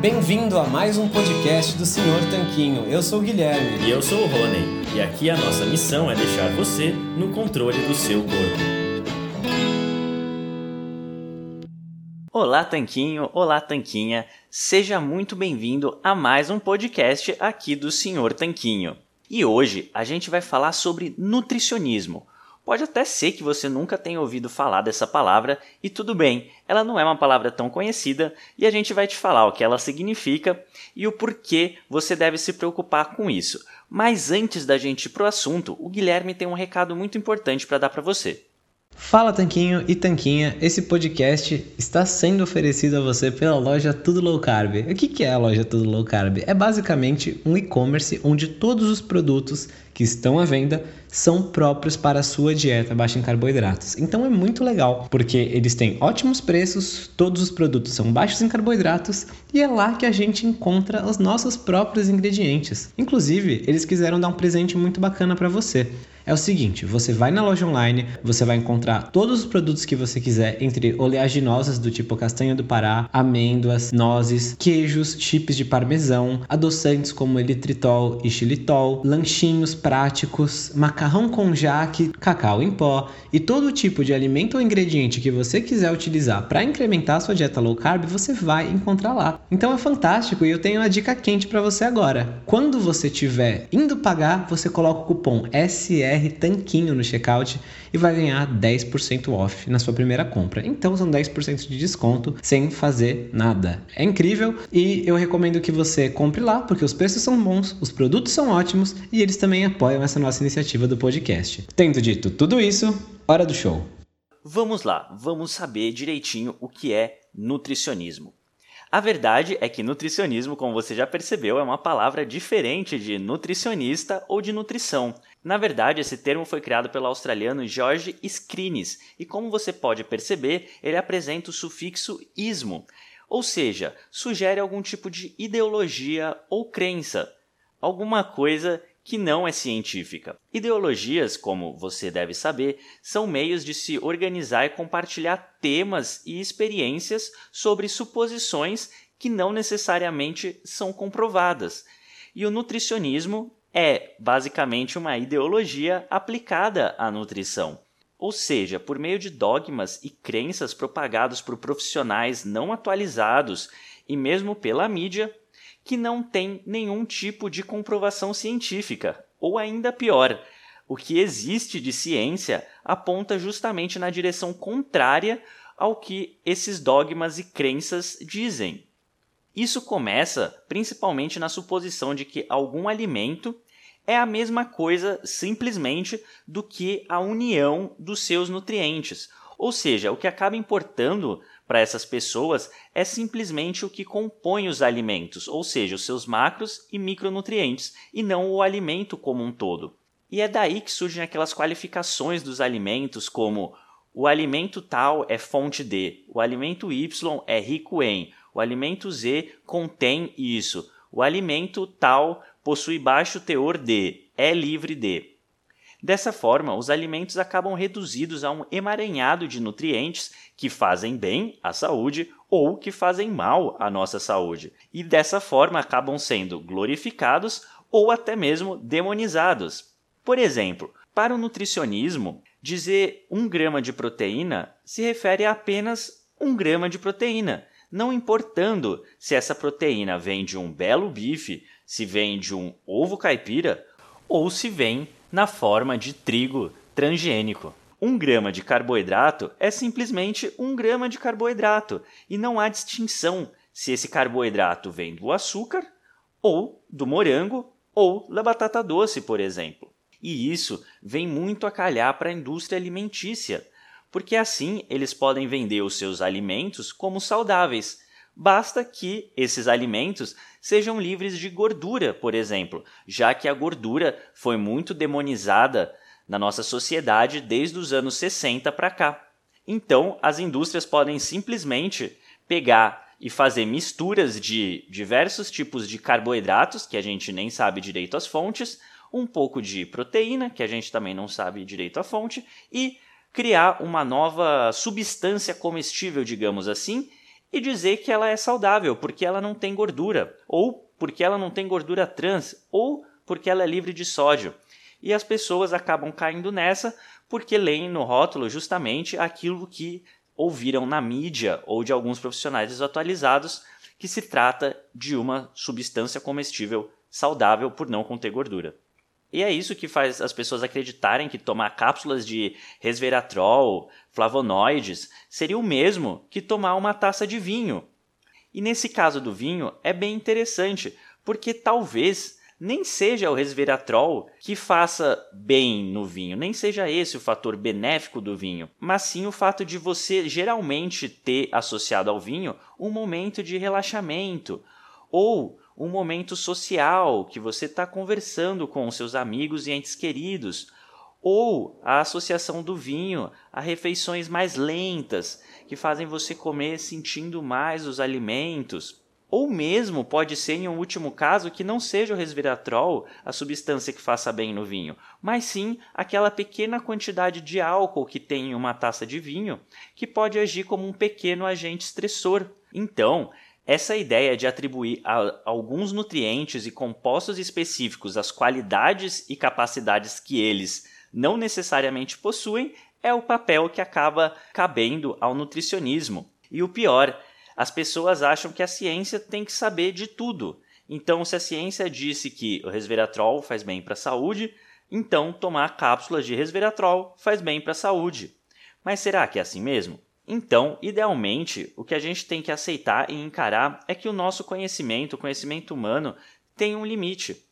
Bem-vindo a mais um podcast do Senhor Tanquinho. Eu sou o Guilherme. E eu sou o Rony. E aqui a nossa missão é deixar você no controle do seu corpo. Olá, Tanquinho! Olá, Tanquinha! Seja muito bem-vindo a mais um podcast aqui do Senhor Tanquinho. E hoje a gente vai falar sobre nutricionismo. Pode até ser que você nunca tenha ouvido falar dessa palavra, e tudo bem, ela não é uma palavra tão conhecida e a gente vai te falar o que ela significa e o porquê você deve se preocupar com isso. Mas antes da gente ir pro assunto, o Guilherme tem um recado muito importante para dar para você. Fala Tanquinho e Tanquinha, esse podcast está sendo oferecido a você pela loja Tudo Low Carb. O que é a loja Tudo Low Carb? É basicamente um e-commerce onde todos os produtos que estão à venda são próprios para a sua dieta baixa em carboidratos. Então é muito legal, porque eles têm ótimos preços, todos os produtos são baixos em carboidratos e é lá que a gente encontra os nossos próprios ingredientes. Inclusive, eles quiseram dar um presente muito bacana para você. É o seguinte, você vai na loja online, você vai encontrar todos os produtos que você quiser, entre oleaginosas do tipo castanha do Pará, amêndoas, nozes, queijos, chips de parmesão, adoçantes como elitritol e xilitol, lanchinhos práticos, macarrão com jaque, cacau em pó e todo tipo de alimento ou ingrediente que você quiser utilizar para incrementar sua dieta low carb, você vai encontrar lá. Então é fantástico e eu tenho uma dica quente para você agora. Quando você estiver indo pagar, você coloca o cupom SR Tanquinho no checkout e vai ganhar 10% off na sua primeira compra. Então são 10% de desconto sem fazer nada. É incrível e eu recomendo que você compre lá porque os preços são bons, os produtos são ótimos e eles também apoiam essa nossa iniciativa do podcast. Tendo dito tudo isso, hora do show. Vamos lá, vamos saber direitinho o que é nutricionismo. A verdade é que nutricionismo, como você já percebeu, é uma palavra diferente de nutricionista ou de nutrição. Na verdade, esse termo foi criado pelo australiano George Skrines e, como você pode perceber, ele apresenta o sufixo ismo, ou seja, sugere algum tipo de ideologia ou crença, alguma coisa que não é científica. Ideologias, como você deve saber, são meios de se organizar e compartilhar temas e experiências sobre suposições que não necessariamente são comprovadas. E o nutricionismo é basicamente uma ideologia aplicada à nutrição. Ou seja, por meio de dogmas e crenças propagados por profissionais não atualizados e mesmo pela mídia, que não tem nenhum tipo de comprovação científica, ou ainda pior, o que existe de ciência aponta justamente na direção contrária ao que esses dogmas e crenças dizem. Isso começa principalmente na suposição de que algum alimento é a mesma coisa simplesmente do que a união dos seus nutrientes, ou seja, o que acaba importando para essas pessoas é simplesmente o que compõe os alimentos, ou seja, os seus macros e micronutrientes, e não o alimento como um todo. E é daí que surgem aquelas qualificações dos alimentos como o alimento tal é fonte de, o alimento Y é rico em, o alimento Z contém isso, o alimento tal possui baixo teor de, é livre de. Dessa forma, os alimentos acabam reduzidos a um emaranhado de nutrientes que fazem bem à saúde ou que fazem mal à nossa saúde, e dessa forma acabam sendo glorificados ou até mesmo demonizados. Por exemplo, Para o nutricionismo, dizer um grama de proteína se refere a apenas um grama de proteína, não importando se essa proteína vem de um belo bife, se vem de um ovo caipira ou se vem na forma de trigo transgênico. Um grama de carboidrato é simplesmente um grama de carboidrato e não há distinção se esse carboidrato vem do açúcar ou do morango ou da batata doce, por exemplo. E isso vem muito a calhar para a indústria alimentícia, porque assim eles podem vender os seus alimentos como saudáveis. Basta que esses alimentos sejam livres de gordura, por exemplo, já que a gordura foi muito demonizada na nossa sociedade desde os anos 60 para cá. Então, as indústrias podem simplesmente pegar e fazer misturas de diversos tipos de carboidratos, que a gente nem sabe direito as fontes, um pouco de proteína, que a gente também não sabe direito a fonte, e criar uma nova substância comestível, digamos assim, e dizer que ela é saudável porque ela não tem gordura, ou porque ela não tem gordura trans, ou porque ela é livre de sódio e as pessoas acabam caindo nessa porque leem no rótulo justamente aquilo que ouviram na mídia ou de alguns profissionais desatualizados que se trata de uma substância comestível saudável por não conter gordura. E é isso que faz as pessoas acreditarem que tomar cápsulas de resveratrol, flavonoides, seria o mesmo que tomar uma taça de vinho. E nesse caso do vinho é bem interessante, porque talvez nem seja o resveratrol que faça bem no vinho, nem seja esse o fator benéfico do vinho, mas sim o fato de você geralmente ter associado ao vinho um momento de relaxamento ou um momento social que você está conversando com seus amigos e entes queridos, ou a associação do vinho a refeições mais lentas que fazem você comer sentindo mais os alimentos. Ou mesmo pode ser, em um último caso, que não seja o resveratrol a substância que faça bem no vinho, mas sim aquela pequena quantidade de álcool que tem em uma taça de vinho, que pode agir como um pequeno agente estressor. Então, essa ideia de atribuir a alguns nutrientes e compostos específicos as qualidades e capacidades que eles não necessariamente possuem é o papel que acaba cabendo ao nutricionismo. E o pior as pessoas acham que a ciência tem que saber de tudo. Então, se a ciência disse que o resveratrol faz bem para a saúde, então tomar cápsulas de resveratrol faz bem para a saúde. Mas será que é assim mesmo? Então, idealmente, o que a gente tem que aceitar e encarar é que o nosso conhecimento, o conhecimento humano, tem um limite.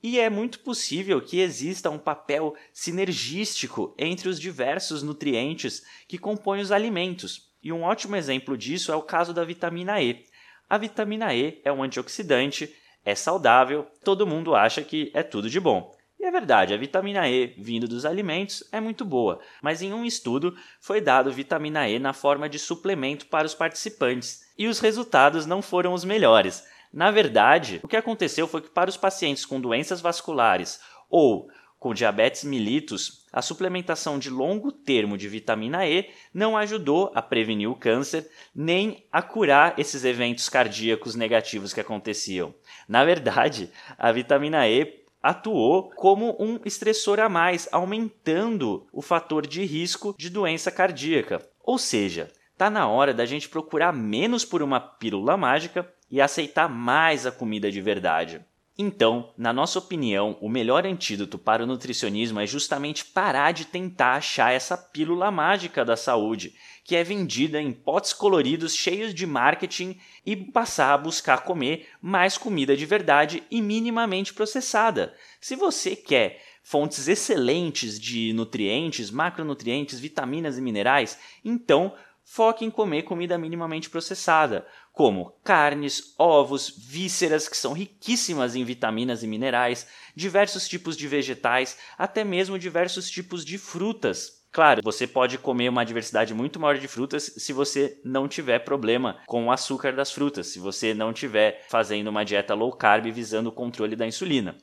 E é muito possível que exista um papel sinergístico entre os diversos nutrientes que compõem os alimentos. E um ótimo exemplo disso é o caso da vitamina E. A vitamina E é um antioxidante, é saudável, todo mundo acha que é tudo de bom. É verdade, a vitamina E vindo dos alimentos é muito boa, mas em um estudo foi dado vitamina E na forma de suplemento para os participantes e os resultados não foram os melhores. Na verdade, o que aconteceu foi que para os pacientes com doenças vasculares ou com diabetes mellitus, a suplementação de longo termo de vitamina E não ajudou a prevenir o câncer nem a curar esses eventos cardíacos negativos que aconteciam. Na verdade, a vitamina E atuou como um estressor a mais, aumentando o fator de risco de doença cardíaca. Ou seja, está na hora da gente procurar menos por uma pílula mágica e aceitar mais a comida de verdade. Então, na nossa opinião, o melhor antídoto para o nutricionismo é justamente parar de tentar achar essa pílula mágica da saúde, que é vendida em potes coloridos cheios de marketing e passar a buscar comer mais comida de verdade e minimamente processada. Se você quer fontes excelentes de nutrientes, macronutrientes, vitaminas e minerais, então foque em comer comida minimamente processada como carnes, ovos, vísceras, que são riquíssimas em vitaminas e minerais, diversos tipos de vegetais, até mesmo diversos tipos de frutas. Claro, você pode comer uma diversidade muito maior de frutas se você não tiver problema com o açúcar das frutas, se você não estiver fazendo uma dieta low carb visando o controle da insulina.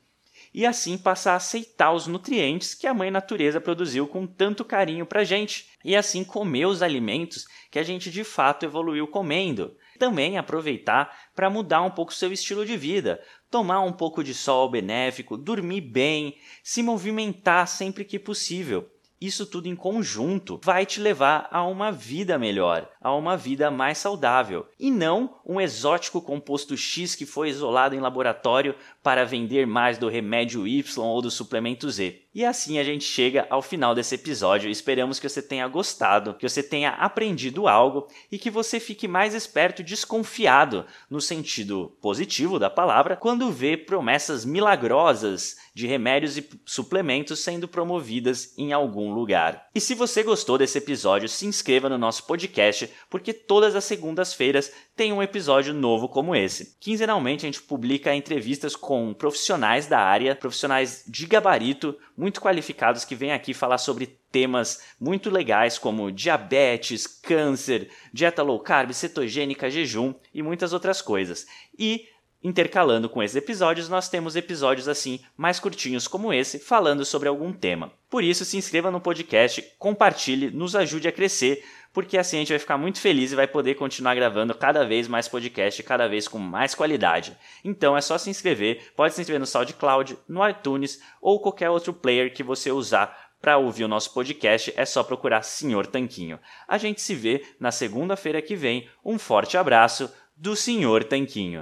E assim passar a aceitar os nutrientes que a mãe natureza produziu com tanto carinho pra gente, e assim comer os alimentos que a gente de fato evoluiu comendo. Também aproveitar para mudar um pouco seu estilo de vida, tomar um pouco de sol benéfico, dormir bem, se movimentar sempre que possível. Isso tudo em conjunto vai te levar a uma vida melhor, a uma vida mais saudável, e não um exótico composto X que foi isolado em laboratório para vender mais do remédio Y ou do suplemento Z. E assim a gente chega ao final desse episódio. Esperamos que você tenha gostado, que você tenha aprendido algo e que você fique mais esperto e desconfiado, no sentido positivo da palavra, quando vê promessas milagrosas de remédios e suplementos sendo promovidas em algum lugar. E se você gostou desse episódio, se inscreva no nosso podcast, porque todas as segundas-feiras tem um episódio novo como esse. Quinzenalmente a gente publica entrevistas com profissionais da área, profissionais de gabarito, muito qualificados que vêm aqui falar sobre temas muito legais como diabetes, câncer, dieta low carb, cetogênica, jejum e muitas outras coisas. E Intercalando com esses episódios, nós temos episódios assim, mais curtinhos como esse, falando sobre algum tema. Por isso, se inscreva no podcast, compartilhe, nos ajude a crescer, porque assim a gente vai ficar muito feliz e vai poder continuar gravando cada vez mais podcast, cada vez com mais qualidade. Então é só se inscrever, pode se inscrever no SoundCloud, no iTunes ou qualquer outro player que você usar para ouvir o nosso podcast, é só procurar Senhor Tanquinho. A gente se vê na segunda-feira que vem. Um forte abraço do Senhor Tanquinho.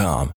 com.